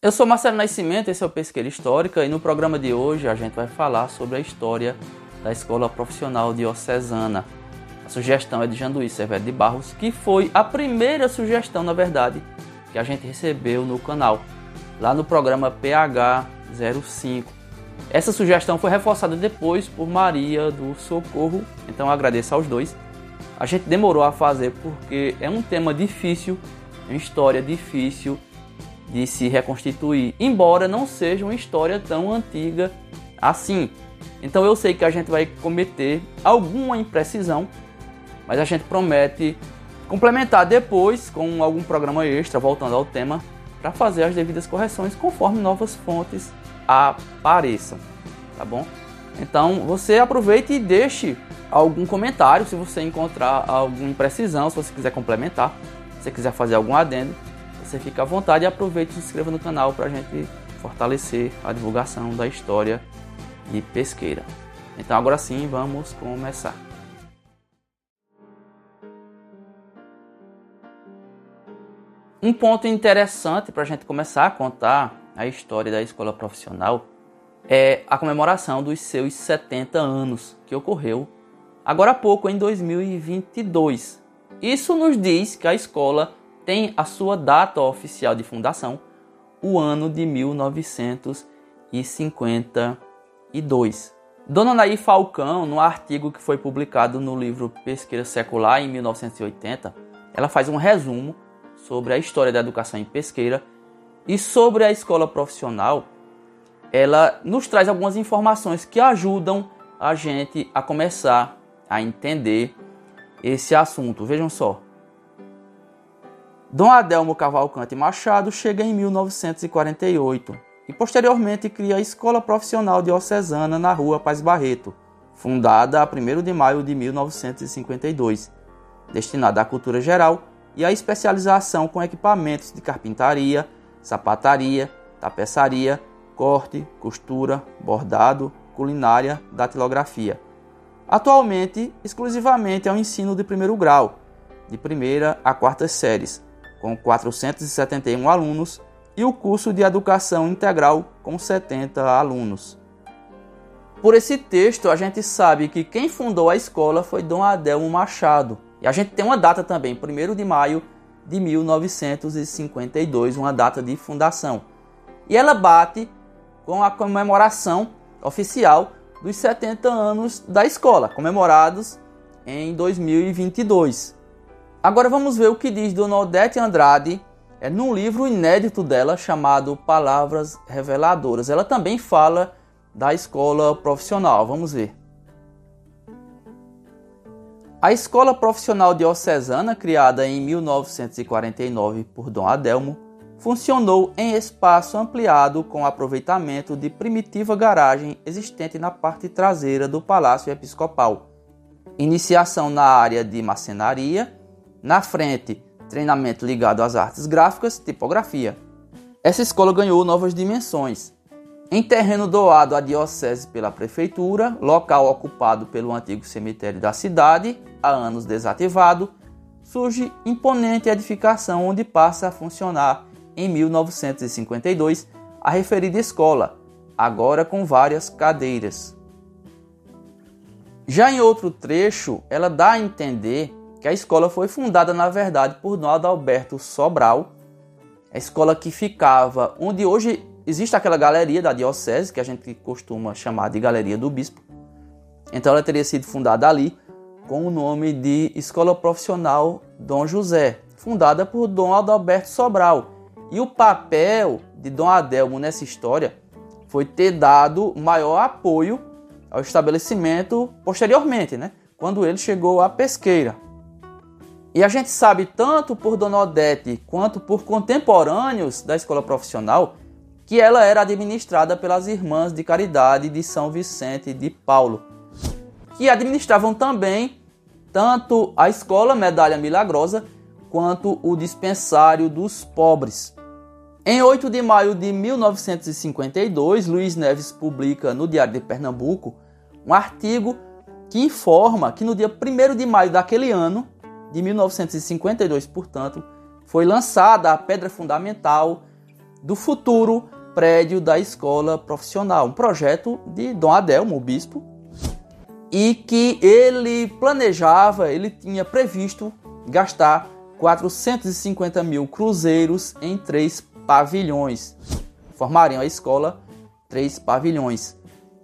Eu sou Marcelo Nascimento, esse é o Pesqueira Histórica e no programa de hoje a gente vai falar sobre a história da Escola Profissional Diocesana. A sugestão é de Janduí Severo de Barros, que foi a primeira sugestão, na verdade, que a gente recebeu no canal, lá no programa PH 05. Essa sugestão foi reforçada depois por Maria do Socorro, então agradeço aos dois. A gente demorou a fazer porque é um tema difícil, uma história difícil de se reconstituir, embora não seja uma história tão antiga assim. Então eu sei que a gente vai cometer alguma imprecisão, mas a gente promete complementar depois com algum programa extra voltando ao tema para fazer as devidas correções conforme novas fontes apareçam, tá bom? Então você aproveite e deixe algum comentário se você encontrar alguma imprecisão, se você quiser complementar, se você quiser fazer algum adendo você fica à vontade e aproveite e se inscreva no canal para a gente fortalecer a divulgação da história de pesqueira. Então agora sim, vamos começar. Um ponto interessante para a gente começar a contar a história da escola profissional é a comemoração dos seus 70 anos, que ocorreu agora há pouco, em 2022. Isso nos diz que a escola tem a sua data oficial de fundação, o ano de 1952. Dona Naí Falcão, no artigo que foi publicado no livro Pesqueira Secular em 1980, ela faz um resumo sobre a história da educação em pesqueira e sobre a escola profissional. Ela nos traz algumas informações que ajudam a gente a começar a entender esse assunto. Vejam só. Dom Adelmo Cavalcante Machado chega em 1948 e posteriormente cria a Escola Profissional Diocesana na Rua Paz Barreto, fundada a 1 de maio de 1952, destinada à cultura geral e à especialização com equipamentos de carpintaria, sapataria, tapeçaria, corte, costura, bordado, culinária, datilografia. Atualmente, exclusivamente ao ensino de primeiro grau, de primeira a quarta séries, com 471 alunos, e o curso de Educação Integral, com 70 alunos. Por esse texto, a gente sabe que quem fundou a escola foi Dom Adelmo Machado. E a gente tem uma data também, 1 de maio de 1952, uma data de fundação. E ela bate com a comemoração oficial dos 70 anos da escola, comemorados em 2022. Agora vamos ver o que diz Dona Odete Andrade é, num livro inédito dela chamado Palavras Reveladoras. Ela também fala da escola profissional. Vamos ver. A escola profissional diocesana, criada em 1949 por Dom Adelmo, funcionou em espaço ampliado com aproveitamento de primitiva garagem existente na parte traseira do Palácio Episcopal. Iniciação na área de macenaria na frente, treinamento ligado às artes gráficas, tipografia. Essa escola ganhou novas dimensões. Em terreno doado à diocese pela prefeitura, local ocupado pelo antigo cemitério da cidade, há anos desativado, surge imponente edificação onde passa a funcionar em 1952 a referida escola, agora com várias cadeiras. Já em outro trecho, ela dá a entender que a escola foi fundada, na verdade, por Dom Adalberto Sobral, a escola que ficava onde hoje existe aquela galeria da diocese, que a gente costuma chamar de Galeria do Bispo. Então ela teria sido fundada ali com o nome de Escola Profissional Dom José, fundada por Dom Adalberto Sobral. E o papel de Dom Adelmo nessa história foi ter dado maior apoio ao estabelecimento posteriormente, né? quando ele chegou à pesqueira. E a gente sabe tanto por Dona Odete quanto por contemporâneos da escola profissional que ela era administrada pelas Irmãs de Caridade de São Vicente de Paulo, que administravam também tanto a escola Medalha Milagrosa quanto o dispensário dos pobres. Em 8 de maio de 1952, Luiz Neves publica no Diário de Pernambuco um artigo que informa que no dia 1 de maio daquele ano, de 1952, portanto, foi lançada a pedra fundamental do futuro prédio da escola profissional, um projeto de Dom Adelmo, o bispo, e que ele planejava, ele tinha previsto gastar 450 mil cruzeiros em três pavilhões. Formariam a escola três pavilhões.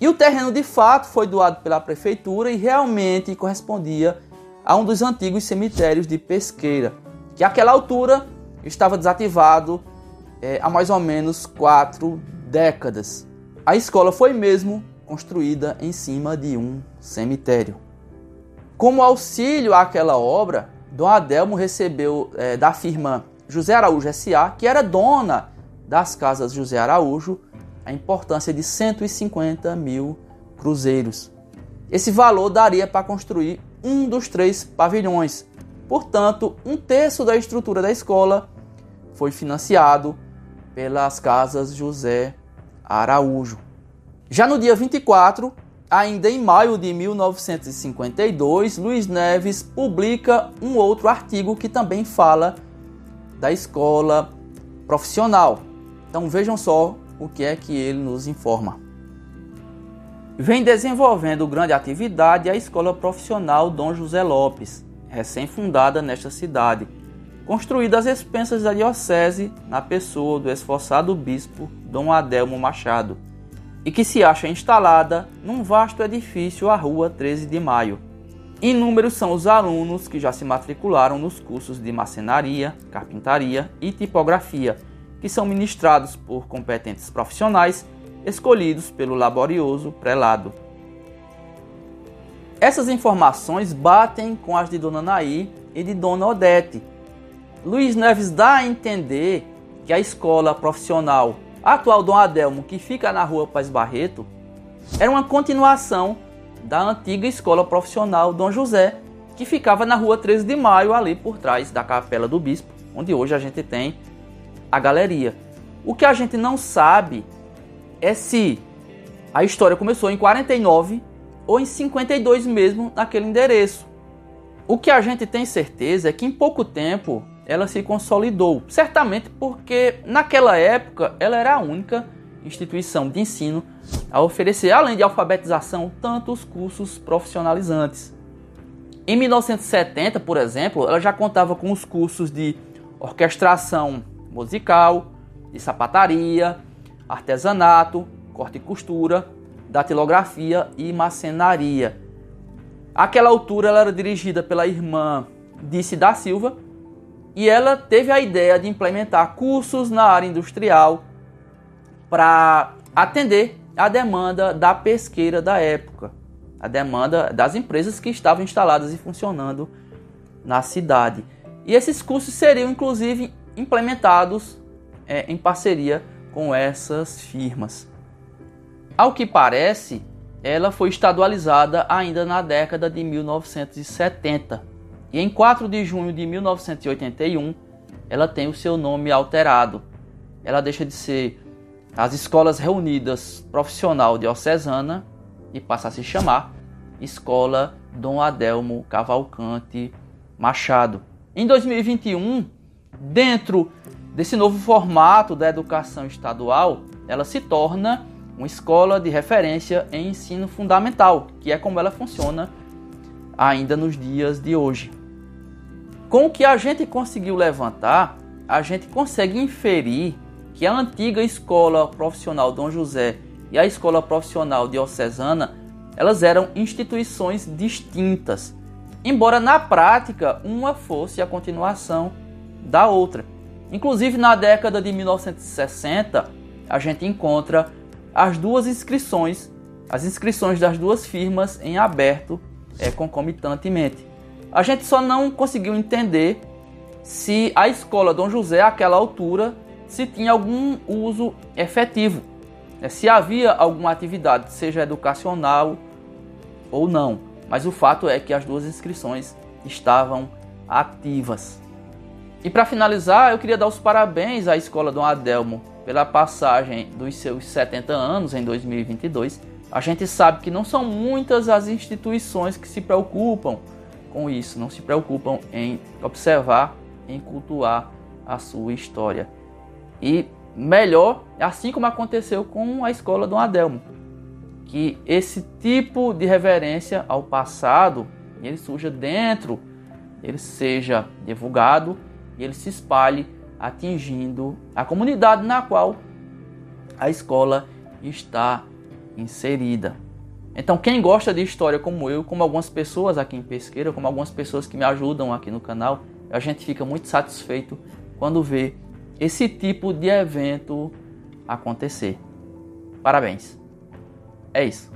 E o terreno de fato foi doado pela prefeitura e realmente correspondia a um dos antigos cemitérios de Pesqueira, que àquela altura estava desativado é, há mais ou menos quatro décadas. A escola foi mesmo construída em cima de um cemitério. Como auxílio àquela obra, Dom Adelmo recebeu é, da firma José Araújo S.A., que era dona das casas José Araújo, a importância de 150 mil cruzeiros. Esse valor daria para construir um dos três pavilhões. Portanto, um terço da estrutura da escola foi financiado pelas casas José Araújo. Já no dia 24, ainda em maio de 1952, Luiz Neves publica um outro artigo que também fala da escola profissional. Então vejam só o que é que ele nos informa. Vem desenvolvendo grande atividade a Escola Profissional Dom José Lopes, recém-fundada nesta cidade, construída às expensas da Diocese na pessoa do esforçado bispo Dom Adelmo Machado, e que se acha instalada num vasto edifício à Rua 13 de Maio. Inúmeros são os alunos que já se matricularam nos cursos de macenaria, carpintaria e tipografia que são ministrados por competentes profissionais escolhidos pelo laborioso prelado. Essas informações batem com as de Dona Naí e de Dona Odete. Luiz Neves dá a entender que a escola profissional atual Dom Adelmo, que fica na rua Paz Barreto, era uma continuação da antiga escola profissional Dom José, que ficava na rua 13 de Maio, ali por trás da Capela do Bispo, onde hoje a gente tem a galeria. O que a gente não sabe é se a história começou em 49 ou em 52 mesmo naquele endereço. O que a gente tem certeza é que em pouco tempo ela se consolidou, certamente porque naquela época ela era a única instituição de ensino a oferecer, além de alfabetização, tantos cursos profissionalizantes. Em 1970, por exemplo, ela já contava com os cursos de orquestração musical, de sapataria, artesanato, corte e costura, datilografia e macenaria. Aquela altura ela era dirigida pela irmã Dice da Silva e ela teve a ideia de implementar cursos na área industrial para atender a demanda da pesqueira da época, a demanda das empresas que estavam instaladas e funcionando na cidade. E esses cursos seriam inclusive implementados é, em parceria com essas firmas. Ao que parece, ela foi estadualizada ainda na década de 1970 e em 4 de junho de 1981 ela tem o seu nome alterado. Ela deixa de ser as Escolas Reunidas Profissional Diocesana e passa a se chamar Escola Dom Adelmo Cavalcante Machado. Em 2021, Dentro desse novo formato da educação estadual, ela se torna uma escola de referência em ensino fundamental, que é como ela funciona ainda nos dias de hoje. Com o que a gente conseguiu levantar, a gente consegue inferir que a antiga escola profissional Dom José e a escola profissional diocesana, elas eram instituições distintas, embora na prática uma fosse a continuação da outra. Inclusive na década de 1960, a gente encontra as duas inscrições, as inscrições das duas firmas em aberto é, concomitantemente. A gente só não conseguiu entender se a escola Dom José, àquela altura, se tinha algum uso efetivo, né? se havia alguma atividade, seja educacional ou não. Mas o fato é que as duas inscrições estavam ativas. E para finalizar, eu queria dar os parabéns à Escola Dom Adelmo pela passagem dos seus 70 anos em 2022. A gente sabe que não são muitas as instituições que se preocupam com isso, não se preocupam em observar, em cultuar a sua história. E melhor, assim como aconteceu com a escola do Adelmo, que esse tipo de reverência ao passado ele surja dentro, ele seja divulgado e ele se espalhe atingindo a comunidade na qual a escola está inserida. Então, quem gosta de história como eu, como algumas pessoas aqui em Pesqueira, como algumas pessoas que me ajudam aqui no canal, a gente fica muito satisfeito quando vê esse tipo de evento acontecer. Parabéns. É isso.